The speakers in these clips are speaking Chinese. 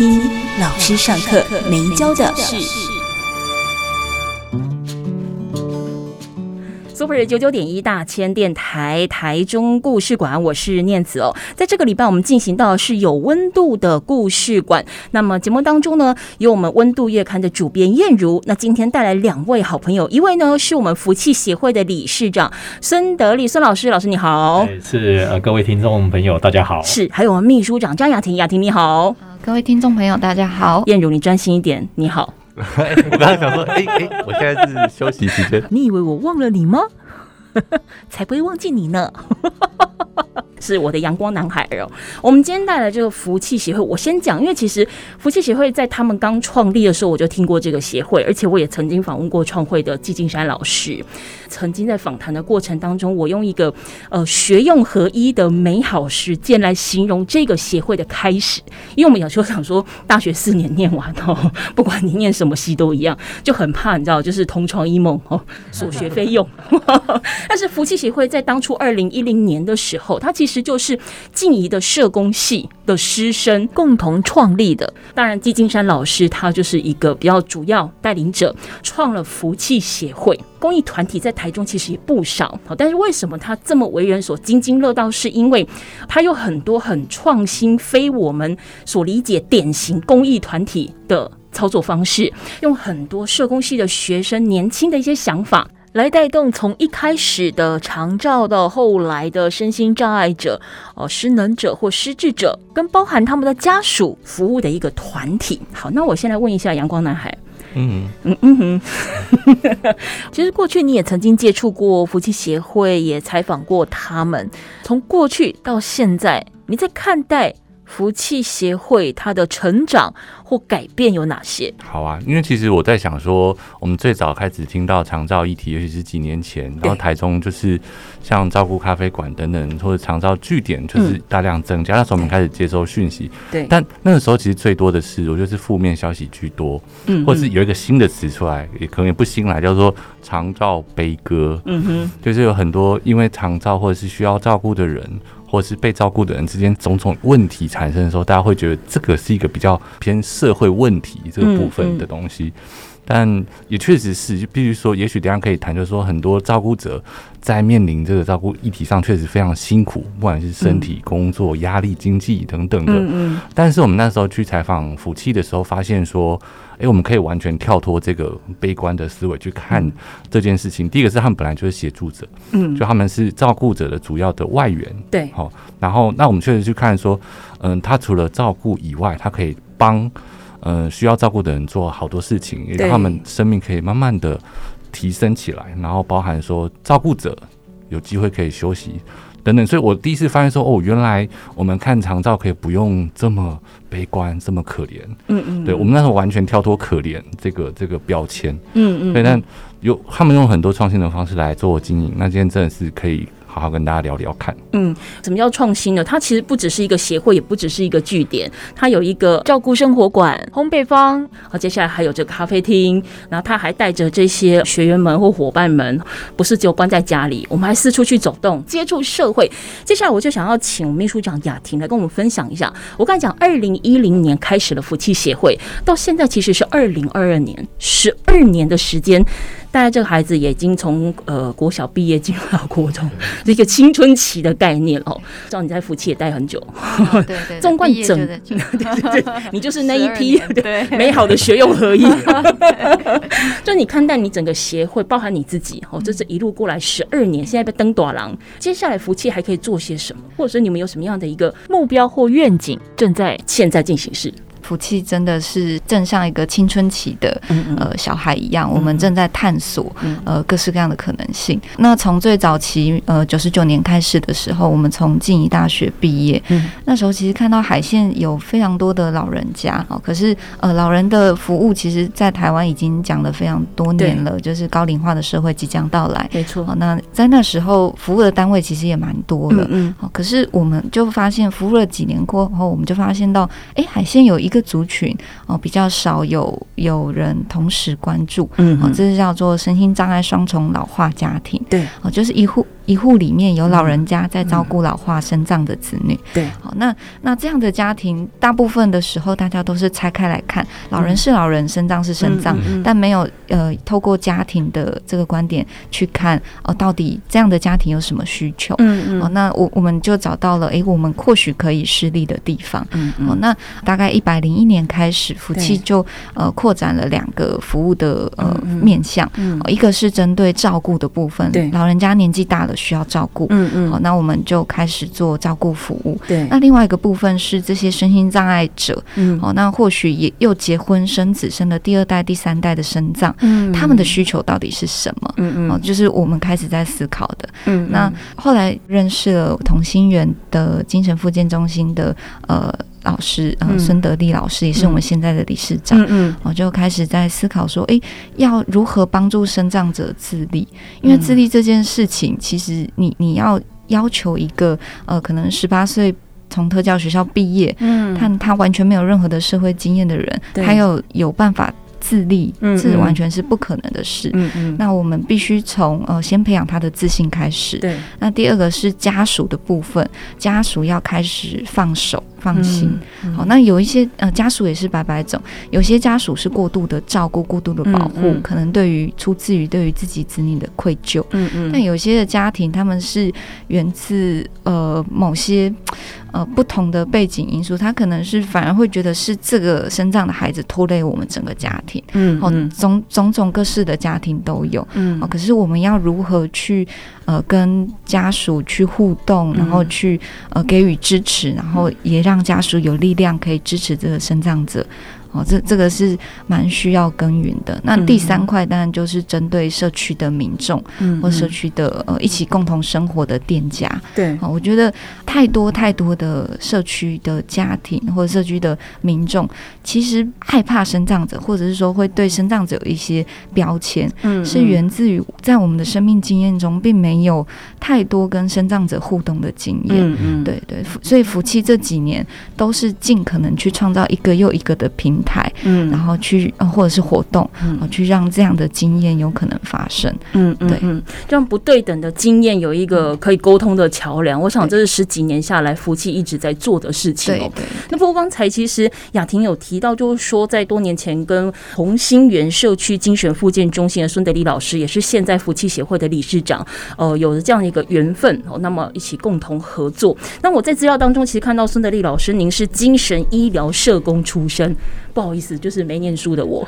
听老师上课没教的事。Super 九九点一大千电台台中故事馆，我是念慈哦。在这个礼拜，我们进行到的是有温度的故事馆。那么节目当中呢，有我们温度月刊的主编燕如。那今天带来两位好朋友，一位呢是我们福气协会的理事长孙德利孙老师，老师你好。是呃，各位听众朋友大家好。是，还有我们秘书长张雅婷，雅婷你好。各位听众朋友大家好。燕如你专心一点，你好。我刚刚想说，哎、欸、哎、欸，我现在是休息时间。你以为我忘了你吗？才不会忘记你呢。是我的阳光男孩哦。我们今天带来这个福气协会，我先讲，因为其实福气协会在他们刚创立的时候，我就听过这个协会，而且我也曾经访问过创会的季金山老师。曾经在访谈的过程当中，我用一个呃学用合一的美好实践来形容这个协会的开始。因为我们有时候想说，大学四年念完哦，不管你念什么系都一样，就很怕你知道，就是同床异梦哦，所学非用。但是福气协会在当初二零一零年的时候，它其实。其实就是静怡的社工系的师生共同创立的。当然，季金山老师他就是一个比较主要带领者，创了福气协会。公益团体在台中其实也不少，好但是为什么他这么为人所津津乐道？是因为他有很多很创新、非我们所理解典型公益团体的操作方式，用很多社工系的学生年轻的一些想法。来带动从一开始的长照到后来的身心障碍者、哦失能者或失智者，跟包含他们的家属服务的一个团体。好，那我先来问一下阳光男孩，嗯嗯嗯哼，其实过去你也曾经接触过夫妻协会，也采访过他们。从过去到现在，你在看待福气协会它的成长或改变有哪些？好啊，因为其实我在想说，我们最早开始听到长照议题，尤其是几年前，然后台中就是像照顾咖啡馆等等，或者长照据点就是大量增加，嗯、那时候我们开始接收讯息。对，但那个时候其实最多的是，我觉得是负面消息居多，嗯，或者是有一个新的词出来，也可能也不新来，叫做长照悲歌。嗯哼，就是有很多因为长照或者是需要照顾的人。或是被照顾的人之间种种问题产生的时候，大家会觉得这个是一个比较偏社会问题这个部分的东西，但也确实是，就必须说，也许等下可以谈，就是说很多照顾者在面临这个照顾议题上确实非常辛苦，不管是身体、工作、压力、经济等等的。但是我们那时候去采访福气的时候，发现说。哎，我们可以完全跳脱这个悲观的思维去看这件事情。第一个是他们本来就是协助者，嗯，就他们是照顾者的主要的外援，对，好。然后，那我们确实去看说，嗯，他除了照顾以外，他可以帮嗯需要照顾的人做好多事情，也让他们生命可以慢慢的提升起来。然后，包含说照顾者有机会可以休息。等等，所以我第一次发现说，哦，原来我们看长照可以不用这么悲观，这么可怜。嗯嗯，对，我们那时候完全跳脱可怜这个这个标签。嗯嗯，对，但有他们用很多创新的方式来做经营，那今天真的是可以。好好跟大家聊聊看。嗯，什么叫创新呢？它其实不只是一个协会，也不只是一个据点，它有一个照顾生活馆、烘焙坊，好，接下来还有这个咖啡厅。然后他还带着这些学员们或伙伴们，不是只有关在家里，我们还四处去走动，接触社会。接下来我就想要请秘书长雅婷来跟我们分享一下。我刚才讲，二零一零年开始了夫妻协会，到现在其实是二零二二年，十二年的时间。大概这个孩子也已经从呃国小毕业进入到国中，这个青春期的概念哦。知道你在福气也待很久，哦、对对，纵贯整，对对对，你就是那一批对美好的学用合一。就你看待你整个协会，包含你自己哦，这是一路过来十二年，现在被登大人，接下来福气还可以做些什么？或者是你们有什么样的一个目标或愿景正在现在进行式？福气真的是正像一个青春期的呃小孩一样，我们正在探索呃各式各样的可能性。那从最早期呃九十九年开始的时候，我们从静宜大学毕业，那时候其实看到海线有非常多的老人家哦，可是呃老人的服务其实，在台湾已经讲了非常多年了，就是高龄化的社会即将到来，没错。那在那时候服务的单位其实也蛮多的，嗯，可是我们就发现服务了几年过后，我们就发现到，哎，海线有一个族群哦，比较少有有人同时关注，嗯，哦，这是叫做身心障碍双重老化家庭，对，哦，就是一户一户里面有老人家在照顾老化身障的子女，对，好，那那这样的家庭，大部分的时候大家都是拆开来看，老人是老人，身障是身障，但没有呃透过家庭的这个观点去看哦，到底这样的家庭有什么需求，嗯嗯，哦，那我我们就找到了，哎，我们或许可以施力的地方，嗯嗯，哦，那大概一百零一年开始，福气就呃扩展了两个服务的呃面向，嗯，一个是针对照顾的部分，对，老人家年纪大了。需要照顾，嗯嗯，好，那我们就开始做照顾服务。对，那另外一个部分是这些身心障碍者，嗯，好，那或许也又结婚生子，生了第二代、第三代的身障，嗯，他们的需求到底是什么？嗯嗯，哦，就是我们开始在思考的。嗯，那后来认识了同心圆的精神复健中心的呃。老师，呃，孙德利老师也是我们现在的理事长。嗯嗯，我就开始在思考说，诶，要如何帮助生障者自立？因为自立这件事情，其实你你要要求一个呃，可能十八岁从特教学校毕业，嗯，他他完全没有任何的社会经验的人，他有有办法。自立，这完全是不可能的事。嗯嗯，那我们必须从呃先培养他的自信开始。对。那第二个是家属的部分，家属要开始放手放心。好，那有一些呃家属也是白白走，有些家属是过度的照顾、过度的保护，嗯嗯、可能对于出自于对于自己子女的愧疚。嗯嗯。但有些的家庭，他们是源自呃某些。呃，不同的背景因素，他可能是反而会觉得是这个身障的孩子拖累我们整个家庭，嗯，哦，种种种各式的家庭都有，嗯，哦，可是我们要如何去呃跟家属去互动，然后去呃给予支持，然后也让家属有力量可以支持这个生长者。哦，这这个是蛮需要耕耘的。那第三块当然就是针对社区的民众，嗯，或社区的呃一起共同生活的店家。对，我觉得太多太多的社区的家庭或者社区的民众，其实害怕生长者，或者是说会对生长者有一些标签，嗯，是源自于在我们的生命经验中，并没有太多跟生长者互动的经验。嗯嗯，对对，所以福气这几年都是尽可能去创造一个又一个的平台，嗯，然后去或者是活动，嗯，去让这样的经验有可能发生，嗯，对，嗯，这样不对等的经验有一个可以沟通的桥梁，我想这是十几年下来福气一直在做的事情哦。那不过刚才其实雅婷有提到，就是说在多年前跟红心园社区精神复健中心的孙德利老师，也是现在福气协会的理事长，呃，有了这样一个缘分哦，那么一起共同合作。那我在资料当中其实看到孙德利老师，您是精神医疗社工出身。不好意思，就是没念书的我，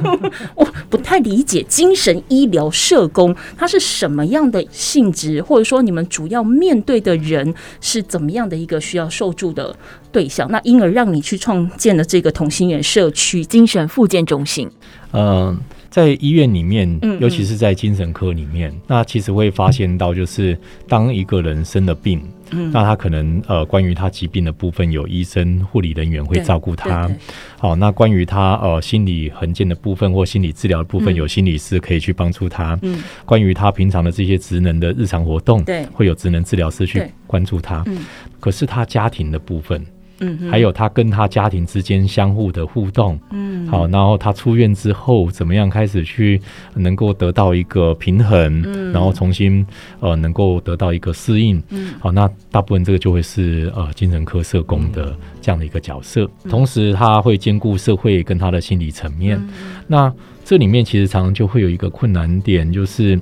我不太理解精神医疗社工它是什么样的性质，或者说你们主要面对的人是怎么样的一个需要受助的对象，那因而让你去创建了这个同心圆社区精神复健中心。嗯，在医院里面，尤其是在精神科里面，嗯嗯，那其实会发现到，就是当一个人生了病。嗯，那他可能呃，关于他疾病的部分，有医生、护理人员会照顾他。好，那关于他呃心理衡鉴的部分或心理治疗的部分，有心理师可以去帮助他。嗯，关于他平常的这些职能的日常活动，对，会有职能治疗师去关注他。嗯，可是他家庭的部分。嗯，还有他跟他家庭之间相互的互动，嗯，好，然后他出院之后怎么样开始去能够得到一个平衡，嗯，然后重新呃能够得到一个适应，嗯，好，那大部分这个就会是呃精神科社工的这样的一个角色，嗯，同时他会兼顾社会跟他的心理层面，嗯，那这里面其实常常就会有一个困难点，就是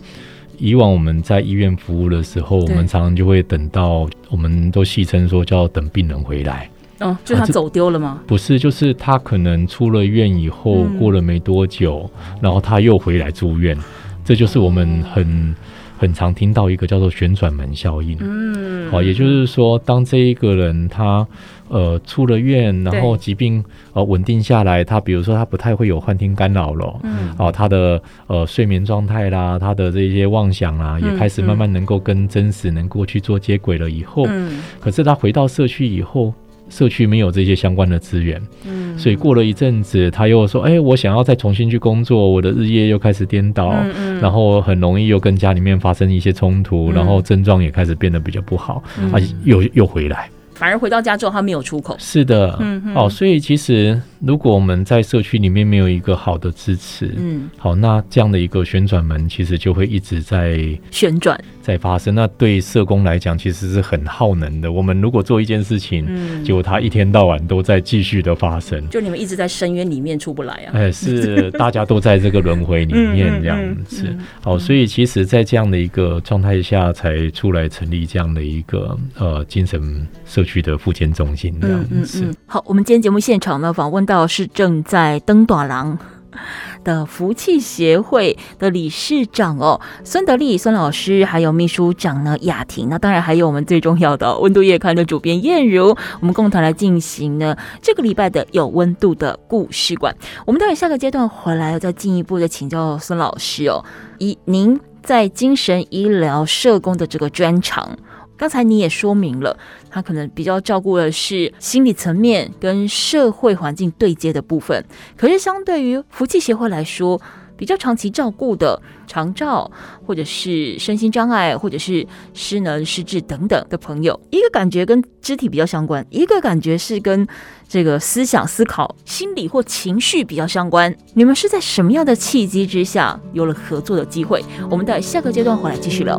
以往我们在医院服务的时候，我们常常就会等到我们都戏称说叫等病人回来。哦，就他走丢了吗？啊，不是，就是他可能出了院以后，嗯、过了没多久，然后他又回来住院，这就是我们很很常听到一个叫做旋转门效应。嗯，好，也就是说，当这一个人他呃出了院，然后疾病呃稳定下来，他比如说他不太会有幻听干扰了，嗯，哦，他的呃睡眠状态啦，他的这些妄想啊，也开始慢慢能够跟真实能够去做接轨了以后，嗯，可是他回到社区以后。社区没有这些相关的资源，嗯，所以过了一阵子，他又说：“哎、欸，我想要再重新去工作，我的日夜又开始颠倒，嗯嗯、然后很容易又跟家里面发生一些冲突，嗯、然后症状也开始变得比较不好，嗯、啊，又又回来。”反而回到家之后，他没有出口。是的，嗯哼，哦，所以其实如果我们在社区里面没有一个好的支持，嗯，好，那这样的一个旋转门其实就会一直在旋转，在发生。那对社工来讲，其实是很耗能的。我们如果做一件事情，嗯，结果它一天到晚都在继续的发生，就你们一直在深渊里面出不来啊。哎，是大家都在这个轮回里面 这样子。嗯嗯嗯嗯、好，所以其实，在这样的一个状态下，才出来成立这样的一个呃精神社区。区的复健中心这样子。嗯嗯嗯。好，我们今天节目现场呢，访问到是正在登短廊 的福气协会的理事长哦，孙德利孙老师，还有秘书长呢雅婷，那当然还有我们最重要的温度月刊的主编燕如，我们共同来进行呢这个礼拜的有温度的故事馆。我们待会下个阶段回来要再进一步的请教孙老师哦，以您在精神医疗社工的这个专长。刚才你也说明了，他可能比较照顾的是心理层面跟社会环境对接的部分。可是相对于福气协会来说，比较长期照顾的长照，或者是身心障碍，或者是失能失智等等的朋友，一个感觉跟肢体比较相关，一个感觉是跟这个思想、思考、心理或情绪比较相关。你们是在什么样的契机之下有了合作的机会？我们待下个阶段回来继续聊。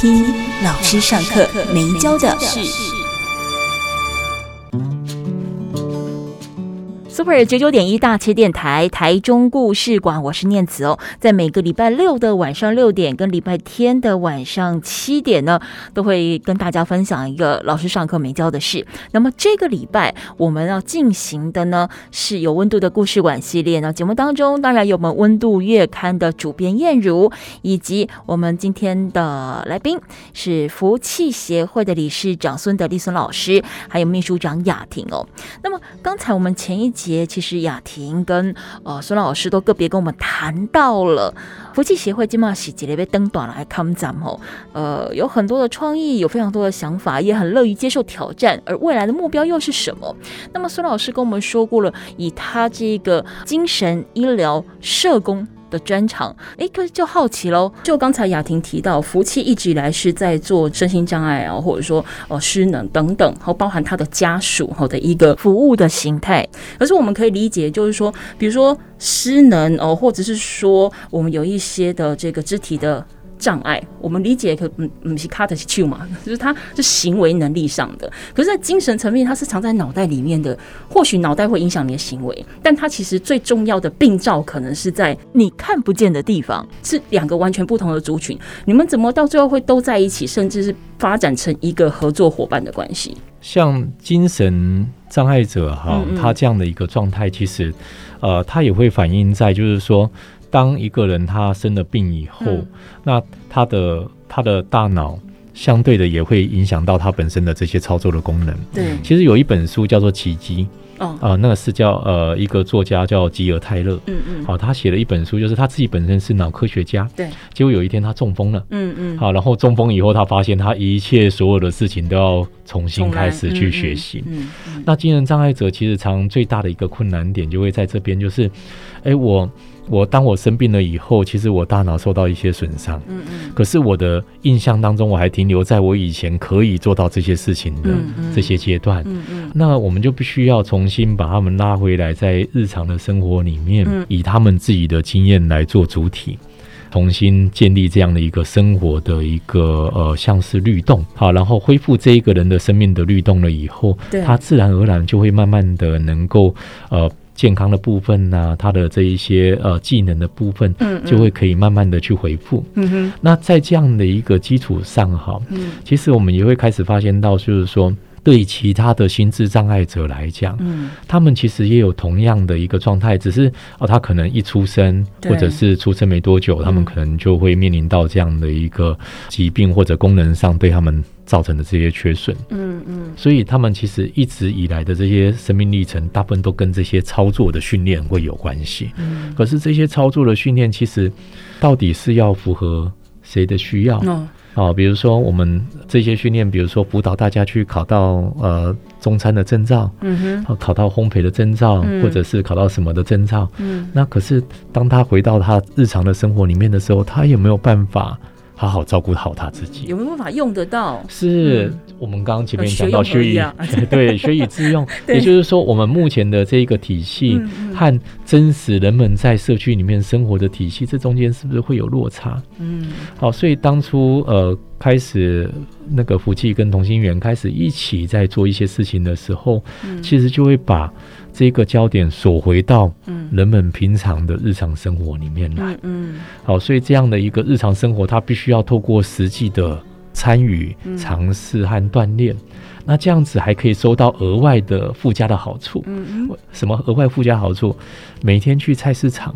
听老师上课没教的事。Super 九九点一大千电台台中故事馆，我是念慈哦。在每个礼拜六的晚上六点跟礼拜天的晚上七点呢，都会跟大家分享一个老师上课没教的事。那么这个礼拜我们要进行的呢，是有温度的故事馆系列呢。节目当中当然有我们温度月刊的主编燕如，以及我们今天的来宾是福气协会的理事长孙德利孙老师，还有秘书长雅婷哦。那么刚才我们前一集。其实雅婷跟呃孙老师都个别跟我们谈到了福气协会今嘛喜节被登短来看咱们哦，呃有很多的创意，有非常多的想法，也很乐于接受挑战，而未来的目标又是什么？那么孙老师跟我们说过了，以他这个精神医疗社工。的专长，哎，可是就好奇喽。就刚才雅婷提到，福气一直以来是在做身心障碍啊，或者说呃失能等等，和包含他的家属哈的一个服务的形态。可是我们可以理解，就是说，比如说失能哦，或者是说我们有一些的这个肢体的。障碍，我们理解可嗯嗯是 cut 是 q 嘛，就是他是行为能力上的。可是，在精神层面，它是藏在脑袋里面的。或许脑袋会影响你的行为，但它其实最重要的病灶可能是在你看不见的地方，是两个完全不同的族群。你们怎么到最后会都在一起，甚至是发展成一个合作伙伴的关系？像精神障碍者哈，他这样的一个状态，其实呃，他也会反映在就是说。当一个人他生了病以后，嗯、那他的他的大脑相对的也会影响到他本身的这些操作的功能。对，其实有一本书叫做《奇迹》，哦，啊、呃，那个是叫呃一个作家叫吉尔泰勒，嗯嗯，好、呃，他写了一本书，就是他自己本身是脑科学家，对，结果有一天他中风了，嗯嗯，好，然后中风以后，他发现他一切所有的事情都要重新开始去学习。嗯，嗯，嗯，那精神障碍者其实常最大的一个困难点就会在这边，就是，哎、欸，我。我当我生病了以后，其实我大脑受到一些损伤，嗯嗯，可是我的印象当中，我还停留在我以前可以做到这些事情的这些阶段，嗯嗯，那我们就必须要重新把他们拉回来，在日常的生活里面，以他们自己的经验来做主体，重新建立这样的一个生活的一个呃，像是律动，好，然后恢复这一个人的生命的律动了以后，他自然而然就会慢慢的能够呃。健康的部分呐、啊，他的这一些呃技能的部分，嗯，就会可以慢慢的去回复。嗯哼，那在这样的一个基础上哈，嗯，其实我们也会开始发现到，就是说。对其他的心智障碍者来讲，嗯，他们其实也有同样的一个状态，只是哦，他可能一出生，或者是出生没多久，他们可能就会面临到这样的一个疾病或者功能上对他们造成的这些缺损，嗯嗯，所以他们其实一直以来的这些生命历程，大部分都跟这些操作的训练会有关系。嗯，可是这些操作的训练，其实到底是要符合谁的需要？嗯哦，比如说我们这些训练，比如说辅导大家去考到呃中餐的证照，嗯哼，考到烘焙的证照，嗯，或者是考到什么的证照，嗯，那可是当他回到他日常的生活里面的时候，他也没有办法好好照顾好他自己？有没有办法用得到？是。嗯我们刚刚前面讲到学以 对学以致用，也就是说，我们目前的这一个体系和真实人们在社区里面生活的体系，这中间是不是会有落差？嗯，好，所以当初呃开始那个福气跟同心圆开始一起在做一些事情的时候，其实就会把这个焦点锁回到人们平常的日常生活里面来。嗯，好，所以这样的一个日常生活，它必须要透过实际的。参与、尝试和锻炼，那这样子还可以收到额外的附加的好处。嗯什么额外附加好处？每天去菜市场，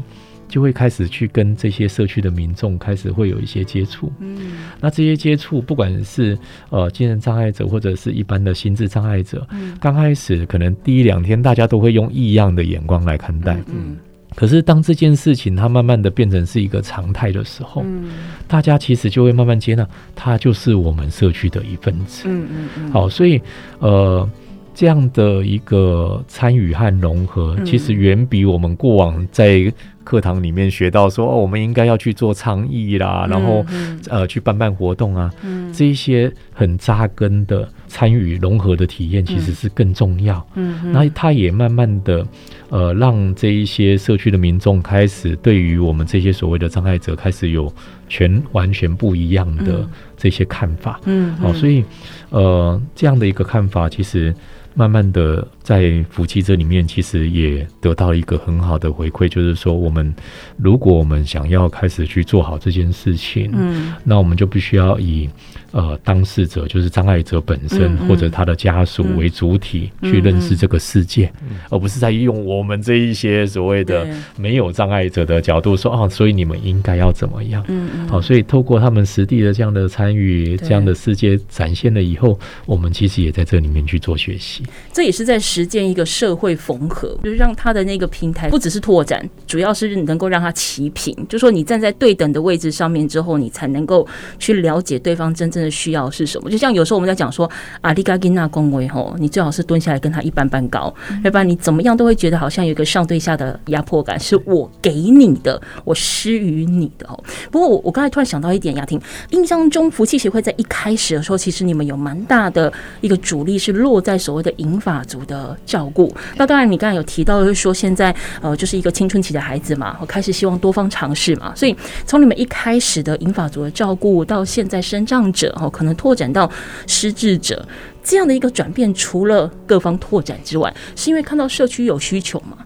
就会开始去跟这些社区的民众开始会有一些接触。嗯那这些接触，不管是呃精神障碍者或者是一般的心智障碍者，刚开始可能第一两天，大家都会用异样的眼光来看待。嗯。可是，当这件事情它慢慢的变成是一个常态的时候，嗯，大家其实就会慢慢接纳，它就是我们社区的一份子。嗯嗯嗯。好，所以呃，这样的一个参与和融合，其实远比我们过往在课堂里面学到说，哦，我们应该要去做倡议啦，然后呃，去办办活动啊，这一些很扎根的。参与融合的体验其实是更重要。嗯，那他也慢慢的，呃，让这一些社区的民众开始对于我们这些所谓的障碍者开始有全完全不一样的这些看法。嗯，好，所以呃，这样的一个看法，其实慢慢的在夫妻这里面，其实也得到一个很好的回馈，就是说，我们如果我们想要开始去做好这件事情，嗯，那我们就必须要以。呃，当事者就是障碍者本身或者他的家属为主体去认识这个世界，而不是在用我们这一些所谓的没有障碍者的角度说啊，所以你们应该要怎么样？嗯嗯。好，所以透过他们实地的这样的参与，这样的世界展现了以后，我们其实也在这里面去做学习。这也是在实践一个社会缝合，就是让他的那个平台不只是拓展，主要是能够让他齐平，就是说你站在对等的位置上面之后，你才能够去了解对方真正的需要是什么？就像有时候我们在讲说啊，利嘎金娜恭维吼，你最好是蹲下来跟他一般般高，要不然你怎么样都会觉得好像有一个上对下的压迫感，是我给你的，我施予你的哦。不过我我刚才突然想到一点，雅婷印象中福气协会在一开始的时候，其实你们有蛮大的一个主力是落在所谓的银发族的照顾。那当然你刚才有提到就是说现在呃就是一个青春期的孩子嘛，我开始希望多方尝试嘛，所以从你们一开始的银发族的照顾到现在生长者哦，可能拓展到失智者这样的一个转变，除了各方拓展之外，是因为看到社区有需求吗？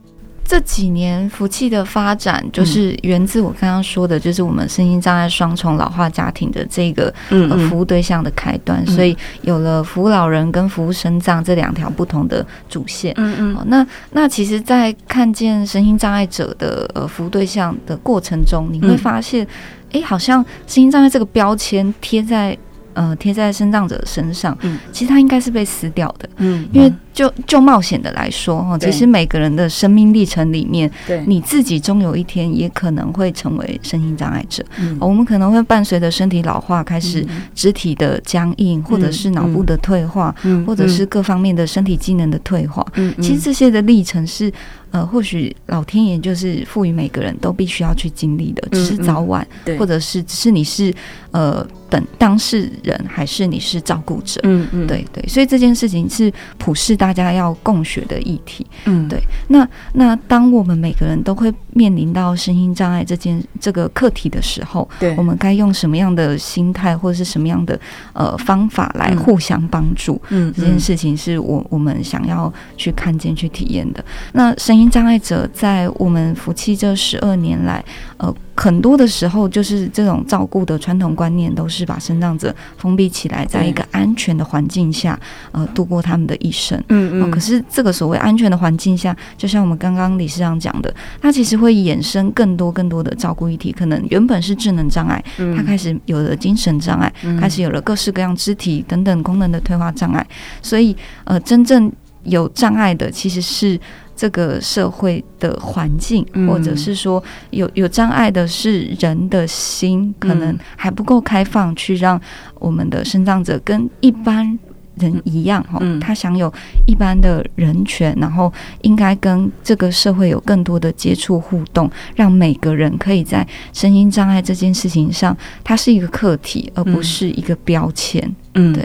这几年福气的发展，就是源自我刚刚说的，就是我们身心障碍双重老化家庭的这个呃服务对象的开端，所以有了服务老人跟服务身障这两条不同的主线。嗯嗯，那那其实，在看见身心障碍者的呃服务对象的过程中，你会发现，哎，好像身心障碍这个标签贴在。呃，贴在身障者身上，嗯，其实它应该是被撕掉的，嗯，因为就就冒险的来说哈，其实每个人的生命历程里面，对。你自己终有一天也可能会成为身心障碍者。嗯，我们可能会伴随着身体老化，开始肢体的僵硬，或者是脑部的退化，或者是各方面的身体机能的退化。嗯，其实这些的历程是。呃，或许老天爷就是赋予每个人都必须要去经历的，只是早晚，嗯嗯、或者是只是你是呃等当事人，还是你是照顾者，嗯嗯，对对，所以这件事情是普世大家要共学的议题，嗯，对。那那当我们每个人都会面临到身心障碍这件这个课题的时候，对，我们该用什么样的心态或者是什么样的呃方法来互相帮助？嗯，这件事情是我我们想要去看见、去体验的。那身身心障碍者在我们夫妻这十二年来，呃，很多的时候就是这种照顾的传统观念，都是把生长者封闭起来，在一个安全的环境下，呃，度过他们的一生。嗯嗯、呃。可是这个所谓安全的环境下，就像我们刚刚理事长讲的，它其实会衍生更多更多的照顾议题。可能原本是智能障碍，它开始有了精神障碍，开始有了各式各样肢体等等功能的退化障碍。所以，呃，真正有障碍的其实是。这个社会的环境，或者是说有有障碍的是人的心，可能还不够开放，去让我们的生长者跟一般人一样，哈，他享有一般的人权，然后应该跟这个社会有更多的接触互动，让每个人可以在声音障碍这件事情上，它是一个课题，而不是一个标签。嗯，对。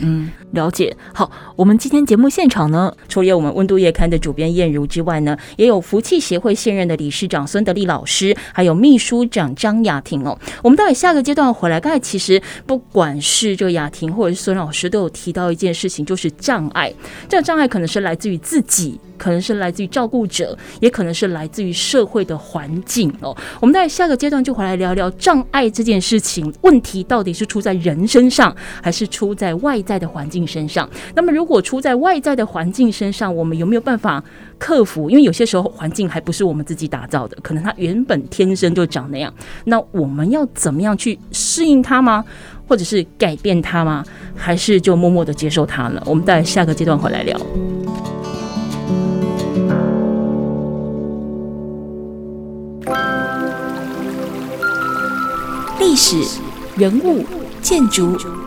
了解，好，我们今天节目现场呢，除了我们温度月刊的主编燕如之外呢，也有福气协会现任的理事长孙德利老师，还有秘书长张雅婷哦。我们待会下个阶段回来，刚才其实不管是这个雅婷或者是孙老师，都有提到一件事情，就是障碍。这个障碍可能是来自于自己，可能是来自于照顾者，也可能是来自于社会的环境哦。我们待会下个阶段就回来聊聊障碍这件事情，问题到底是出在人身上，还是出在外在的环境身上，那么如果出在外在的环境身上，我们有没有办法克服？因为有些时候环境还不是我们自己打造的，可能它原本天生就长那样。那我们要怎么样去适应它吗？或者是改变它吗？还是就默默的接受它呢？我们在下个阶段回来聊。历史人物。建筑、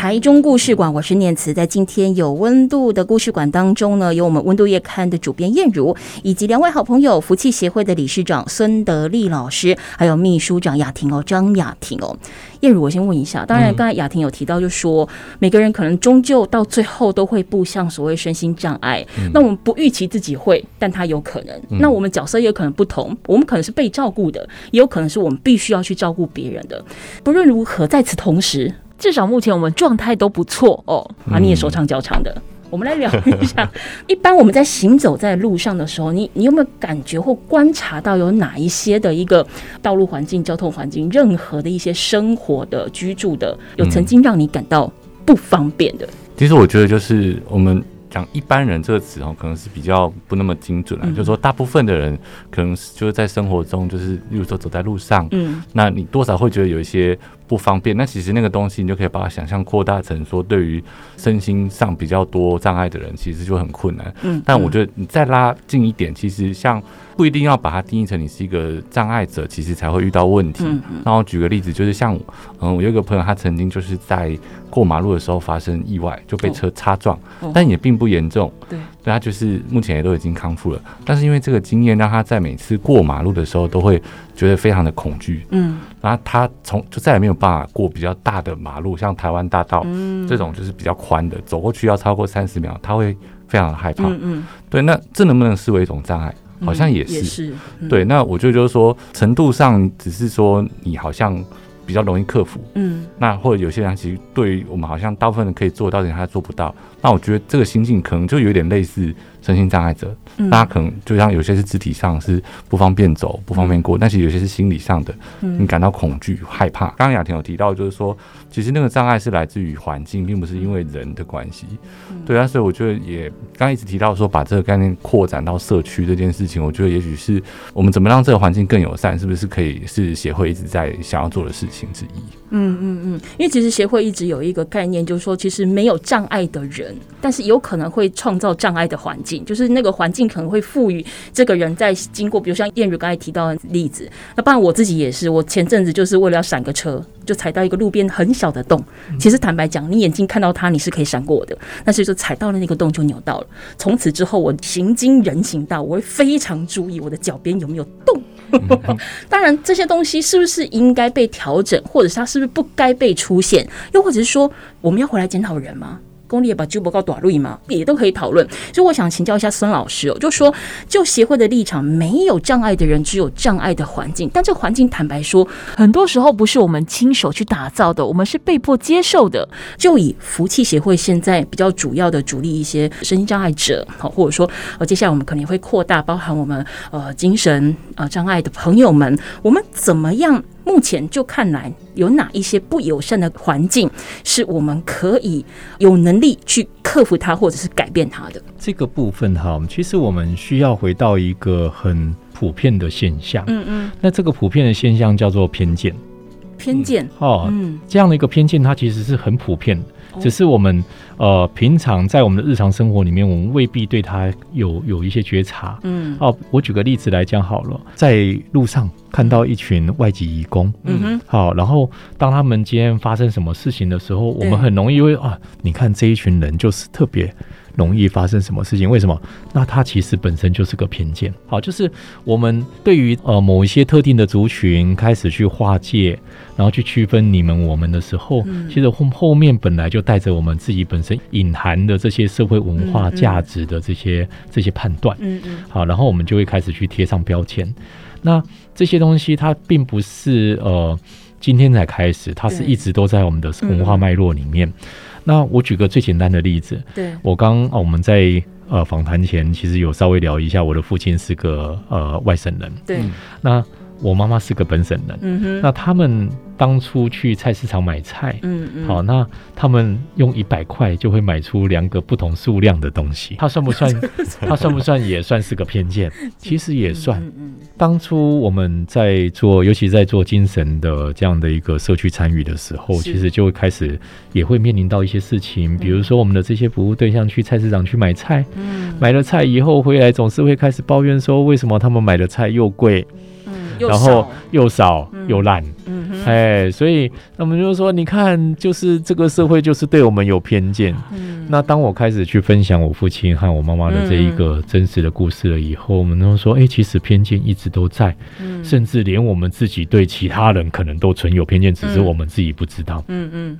台中故事馆，我是念慈。在今天有温度的故事馆当中呢，有我们温度月刊的主编燕如，以及两位好朋友福气协会的理事长孙德利老师，还有秘书长雅婷哦，张雅婷哦。燕如，我先问一下，当然刚才雅婷有提到，就说每个人可能终究到最后都会步向所谓身心障碍。嗯、那我们不预期自己会，但他有可能。嗯、那我们角色也可能不同，我们可能是被照顾的，也有可能是我们必须要去照顾别人的。不论如何，在此同时，至少目前我们状态都不错哦。啊，你也手长脚长的。嗯我们来聊一下，一般我们在行走在路上的时候，你你有没有感觉或观察到有哪一些的一个道路环境、交通环境，任何的一些生活的、居住的，有曾经让你感到不方便的？其实我觉得就是我们。讲一般人这个词哦，可能是比较不那么精准了。嗯、就是说，大部分的人可能就是在生活中，就是例如说走在路上，嗯，那你多少会觉得有一些不方便。那其实那个东西，你就可以把它想象扩大成说，对于身心上比较多障碍的人，其实就很困难。嗯，但我觉得你再拉近一点，其实像。不一定要把它定义成你是一个障碍者，其实才会遇到问题。那我举个例子，就是像嗯，我有一个朋友，他曾经就是在过马路的时候发生意外，就被车擦撞，哦、但也并不严重。对，对他就是目前也都已经康复了。但是因为这个经验，让他在每次过马路的时候都会觉得非常的恐惧。嗯，然后他从就再也没有办法过比较大的马路，像台湾大道这种就是比较宽的，走过去要超过三十秒，他会非常的害怕。嗯嗯。对，那这能不能视为一种障碍？好像也是，嗯、也是、嗯，对。那我觉得就是说，程度上只是说你好像比较容易克服。嗯，那或者有些人其实对于我们好像大部分人可以做到但，他做不到。那我觉得这个心境可能就有点类似身心障碍者，大家、嗯、可能就像有些是肢体上是不方便走、不方便过，嗯、但是有些是心理上的，你感到恐惧、害怕。刚刚雅婷有提到，就是说，其实那个障碍是来自于环境，并不是因为人的关系。嗯、对啊，所以我觉得也刚刚一直提到说，把这个概念扩展到社区这件事情，我觉得也许是我们怎么让这个环境更友善，是不是可以是协会一直在想要做的事情之一？嗯嗯嗯，因为其实协会一直有一个概念，就是说，其实没有障碍的人。但是有可能会创造障碍的环境，就是那个环境可能会赋予这个人在经过，比如像燕如刚才提到的例子，那不然我自己也是，我前阵子就是为了要闪个车，就踩到一个路边很小的洞。其实坦白讲，你眼睛看到它，你是可以闪过的，但是说踩到了那个洞就扭到了。从此之后，我行经人行道，我会非常注意我的脚边有没有洞。当然，这些东西是不是应该被调整，或者是它是不是不该被出现，又或者是说，我们要回来检讨人吗？公立也把就不告短路嘛，也都可以讨论。所以我想请教一下孙老师哦，就说就协会的立场，没有障碍的人，只有障碍的环境。但这个环境，坦白说，很多时候不是我们亲手去打造的，我们是被迫接受的。就以福气协会现在比较主要的主力一些身心障碍者，好，或者说呃，接下来我们可能会扩大，包含我们呃精神呃障碍的朋友们，我们怎么样？目前就看来，有哪一些不友善的环境，是我们可以有能力去克服它，或者是改变它的？这个部分哈，其实我们需要回到一个很普遍的现象。嗯嗯。那这个普遍的现象叫做偏见。偏见。哦，嗯，这样的一个偏见，它其实是很普遍的。只是我们呃，平常在我们的日常生活里面，我们未必对它有有一些觉察。嗯，哦，我举个例子来讲好了，在路上看到一群外籍移工，嗯哼，好，然后当他们今天发生什么事情的时候，我们很容易会啊，你看这一群人就是特别。容易发生什么事情？为什么？那它其实本身就是个偏见。好，就是我们对于呃某一些特定的族群开始去划界，然后去区分你们我们的时候，嗯、其实后后面本来就带着我们自己本身隐含的这些社会文化价值的这些、嗯嗯、这些判断。嗯嗯。好，然后我们就会开始去贴上标签。那这些东西它并不是呃今天才开始，它是一直都在我们的文化脉络里面。嗯那我举个最简单的例子，对，我刚啊，我们在呃访谈前其实有稍微聊一下，我的父亲是个呃外省人，对，那我妈妈是个本省人，嗯哼，那他们。当初去菜市场买菜，嗯嗯，好，那他们用一百块就会买出两个不同数量的东西，他算不算？他算不算也算是个偏见？其实也算。嗯嗯。当初我们在做，尤其在做精神的这样的一个社区参与的时候，其实就会开始也会面临到一些事情，比如说我们的这些服务对象去菜市场去买菜，嗯，买了菜以后回来总是会开始抱怨说，为什么他们买的菜又贵？然后又少又烂，嗯哼，哎，所以那么就是说，你看，就是这个社会就是对我们有偏见。嗯，那当我开始去分享我父亲和我妈妈的这一个真实的故事了以后，我们都说，哎，其实偏见一直都在，嗯，甚至连我们自己对其他人可能都存有偏见，只是我们自己不知道。嗯嗯，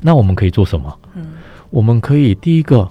那我们可以做什么？嗯，我们可以第一个，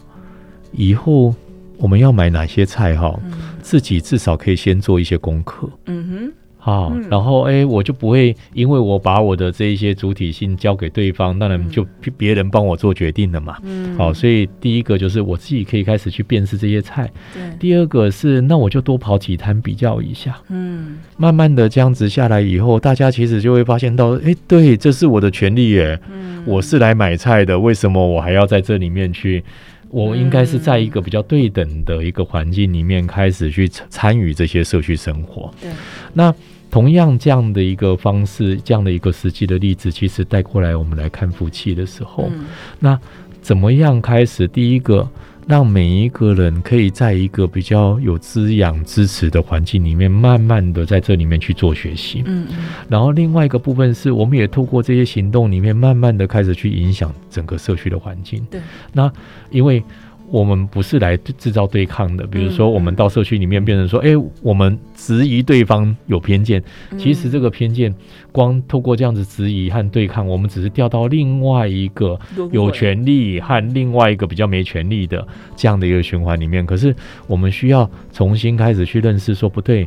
以后我们要买哪些菜哈，自己至少可以先做一些功课。嗯哼。好，然后哎，我就不会因为我把我的这一些主体性交给对方，当然就别人帮我做决定了嘛。嗯，好，所以第一个就是我自己可以开始去辨识这些菜。对。第二个是，那我就多跑几摊比较一下。嗯。慢慢的这样子下来以后，大家其实就会发现到，哎，对，这是我的权利耶。嗯。我是来买菜的，为什么我还要在这里面去？我应该是在一个比较对等的一个环境里面开始去参与这些社区生活。对，那同样这样的一个方式，这样的一个实际的例子，其实带过来我们来看夫妻的时候，嗯、那怎么样开始？第一个。让每一个人可以在一个比较有滋养、支持的环境里面，慢慢的在这里面去做学习。嗯嗯。然后另外一个部分是，我们也透过这些行动里面，慢慢的开始去影响整个社区的环境。对。那因为。我们不是来制造对抗的，比如说我们到社区里面变成说，哎、欸，我们质疑对方有偏见，其实这个偏见光透过这样子质疑和对抗，我们只是掉到另外一个有权利和另外一个比较没权利的这样的一个循环里面。可是我们需要重新开始去认识，说不对，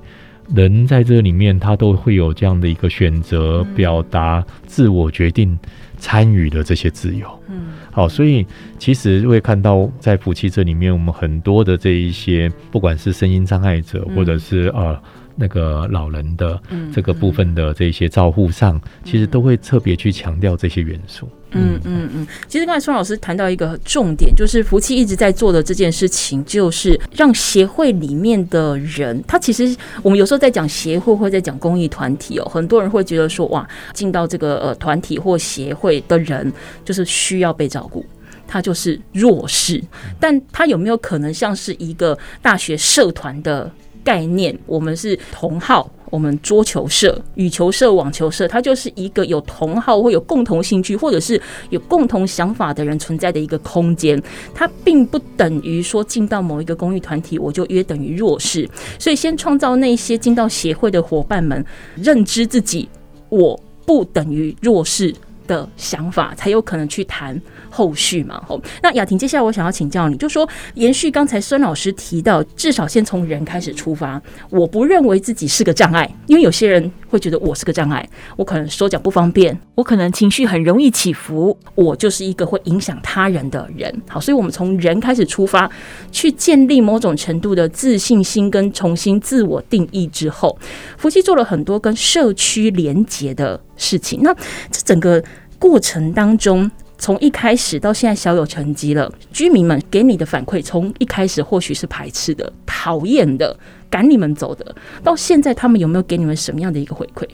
人在这里面，他都会有这样的一个选择、表达、自我决定、参与的这些自由。嗯，好，所以其实会看到在夫妻这里面，我们很多的这一些，不管是身心障碍者，或者是呃。那个老人的这个部分的这些照护上，其实都会特别去强调这些元素。嗯嗯嗯。其实刚才孙老师谈到一个重点，就是福气一直在做的这件事情，就是让协会里面的人，他其实我们有时候在讲协会或在讲公益团体哦，很多人会觉得说，哇，进到这个呃团体或协会的人，就是需要被照顾，他就是弱势。但他有没有可能像是一个大学社团的？概念，我们是同好，我们桌球社、羽球社、网球社，它就是一个有同好或有共同兴趣，或者是有共同想法的人存在的一个空间。它并不等于说进到某一个公益团体，我就约等于弱势。所以，先创造那些进到协会的伙伴们，认知自己我不等于弱势的想法，才有可能去谈。后续嘛，吼，那雅婷，接下来我想要请教你，就说延续刚才孙老师提到，至少先从人开始出发。我不认为自己是个障碍，因为有些人会觉得我是个障碍，我可能手脚不方便，我可能情绪很容易起伏，我就是一个会影响他人的人。好，所以我们从人开始出发，去建立某种程度的自信心跟重新自我定义之后，福气做了很多跟社区连结的事情。那这整个过程当中，从一开始到现在小有成绩了，居民们给你的反馈，从一开始或许是排斥的、讨厌的、赶你们走的，到现在他们有没有给你们什么样的一个回馈？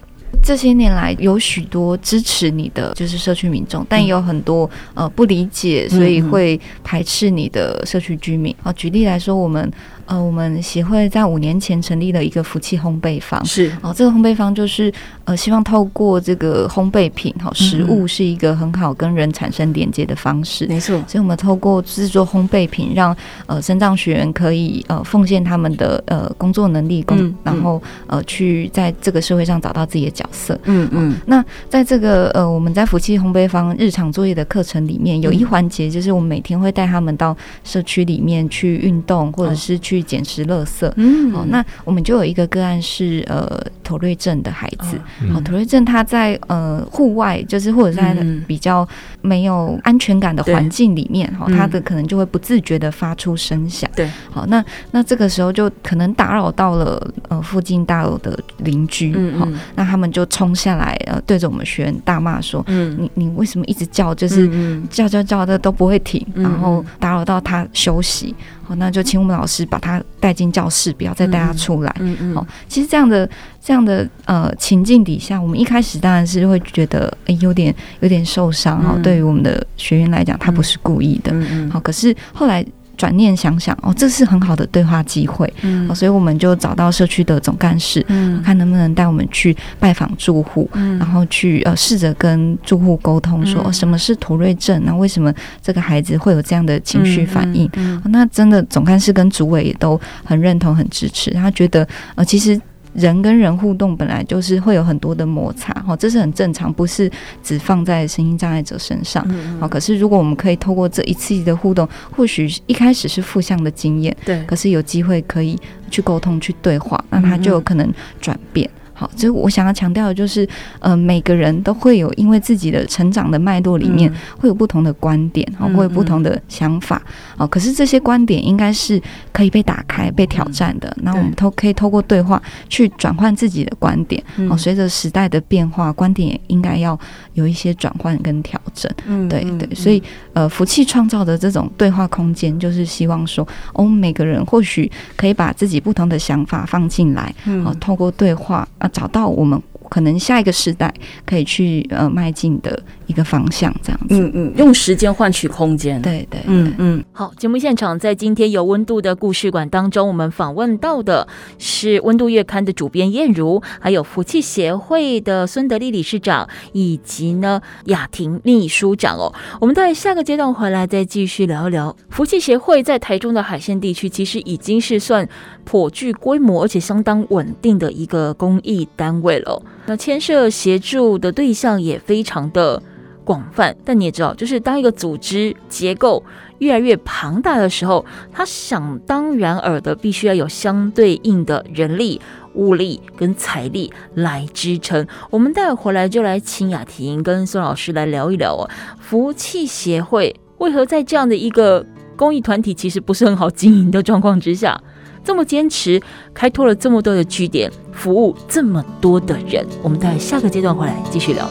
这些年来有许多支持你的就是社区民众，但也有很多呃不理解，所以会排斥你的社区居民。啊，举例来说，我们。呃，我们协会在五年前成立了一个福气烘焙坊，是哦，这个烘焙坊就是呃，希望透过这个烘焙品，哈，食物是一个很好跟人产生连接的方式，没错。所以我们透过制作烘焙品，让呃身障学员可以呃奉献他们的呃工作能力，工、嗯，然后呃去在这个社会上找到自己的角色，嗯嗯。那在这个呃我们在福气烘焙坊日常作业的课程里面，有一环节就是我们每天会带他们到社区里面去运动，或者是去。捡拾垃圾，嗯，哦，那我们就有一个个案是呃，头瑞症的孩子，好，妥瑞症他在呃户外，就是或者在比较没有安全感的环境里面，哈，他的可能就会不自觉的发出声响，对，好，那那这个时候就可能打扰到了呃附近大楼的邻居，好，那他们就冲下来呃对着我们学员大骂说，嗯，你你为什么一直叫，就是叫叫叫的都不会停，然后打扰到他休息。那就请我们老师把他带进教室，不要再带他出来。嗯嗯。好，其实这样的这样的呃情境底下，我们一开始当然是会觉得诶有点有点受伤哈。对于我们的学员来讲，他不是故意的。嗯嗯。好，可是后来。转念想想哦，这是很好的对话机会，嗯，所以我们就找到社区的总干事，嗯，看能不能带我们去拜访住户，嗯，然后去呃试着跟住户沟通说，说什么是图瑞症，那为什么这个孩子会有这样的情绪反应？那真的总干事跟主委也都很认同、很支持，他觉得呃其实。人跟人互动本来就是会有很多的摩擦，哈，这是很正常，不是只放在身心障碍者身上，好。可是如果我们可以透过这一次的互动，或许一开始是负向的经验，对，可是有机会可以去沟通、去对话，那他就有可能转变。好，所以我想要强调的就是，呃，每个人都会有因为自己的成长的脉络里面会有不同的观点，好，会有不同的想法，好，可是这些观点应该是可以被打开、被挑战的。那我们都可以透过对话去转换自己的观点，好，随着时代的变化，观点也应该要有一些转换跟调整。嗯，对对，所以呃，福气创造的这种对话空间，就是希望说，我们每个人或许可以把自己不同的想法放进来，好，透过对话啊。找到我们可能下一个时代可以去呃迈进的一个方向，这样子。嗯嗯，用时间换取空间。对对，嗯嗯。好，节目现场在今天有温度的故事馆当中，我们访问到的是温度月刊的主编燕如，还有福气协会的孙德利理事长，以及呢雅婷秘书长哦。我们在下个阶段回来再继续聊一聊。福气协会在台中的海线地区，其实已经是算颇具规模而且相当稳定的一个公益单位了。那牵涉协助的对象也非常的广泛，但你也知道，就是当一个组织结构越来越庞大的时候，它想当然尔的必须要有相对应的人力、物力跟财力来支撑。我们待会回来就来请雅婷跟孙老师来聊一聊哦，福气协会为何在这样的一个公益团体其实不是很好经营的状况之下，这么坚持，开拓了这么多的据点，服务这么多的人。我们在下个阶段回来继续聊。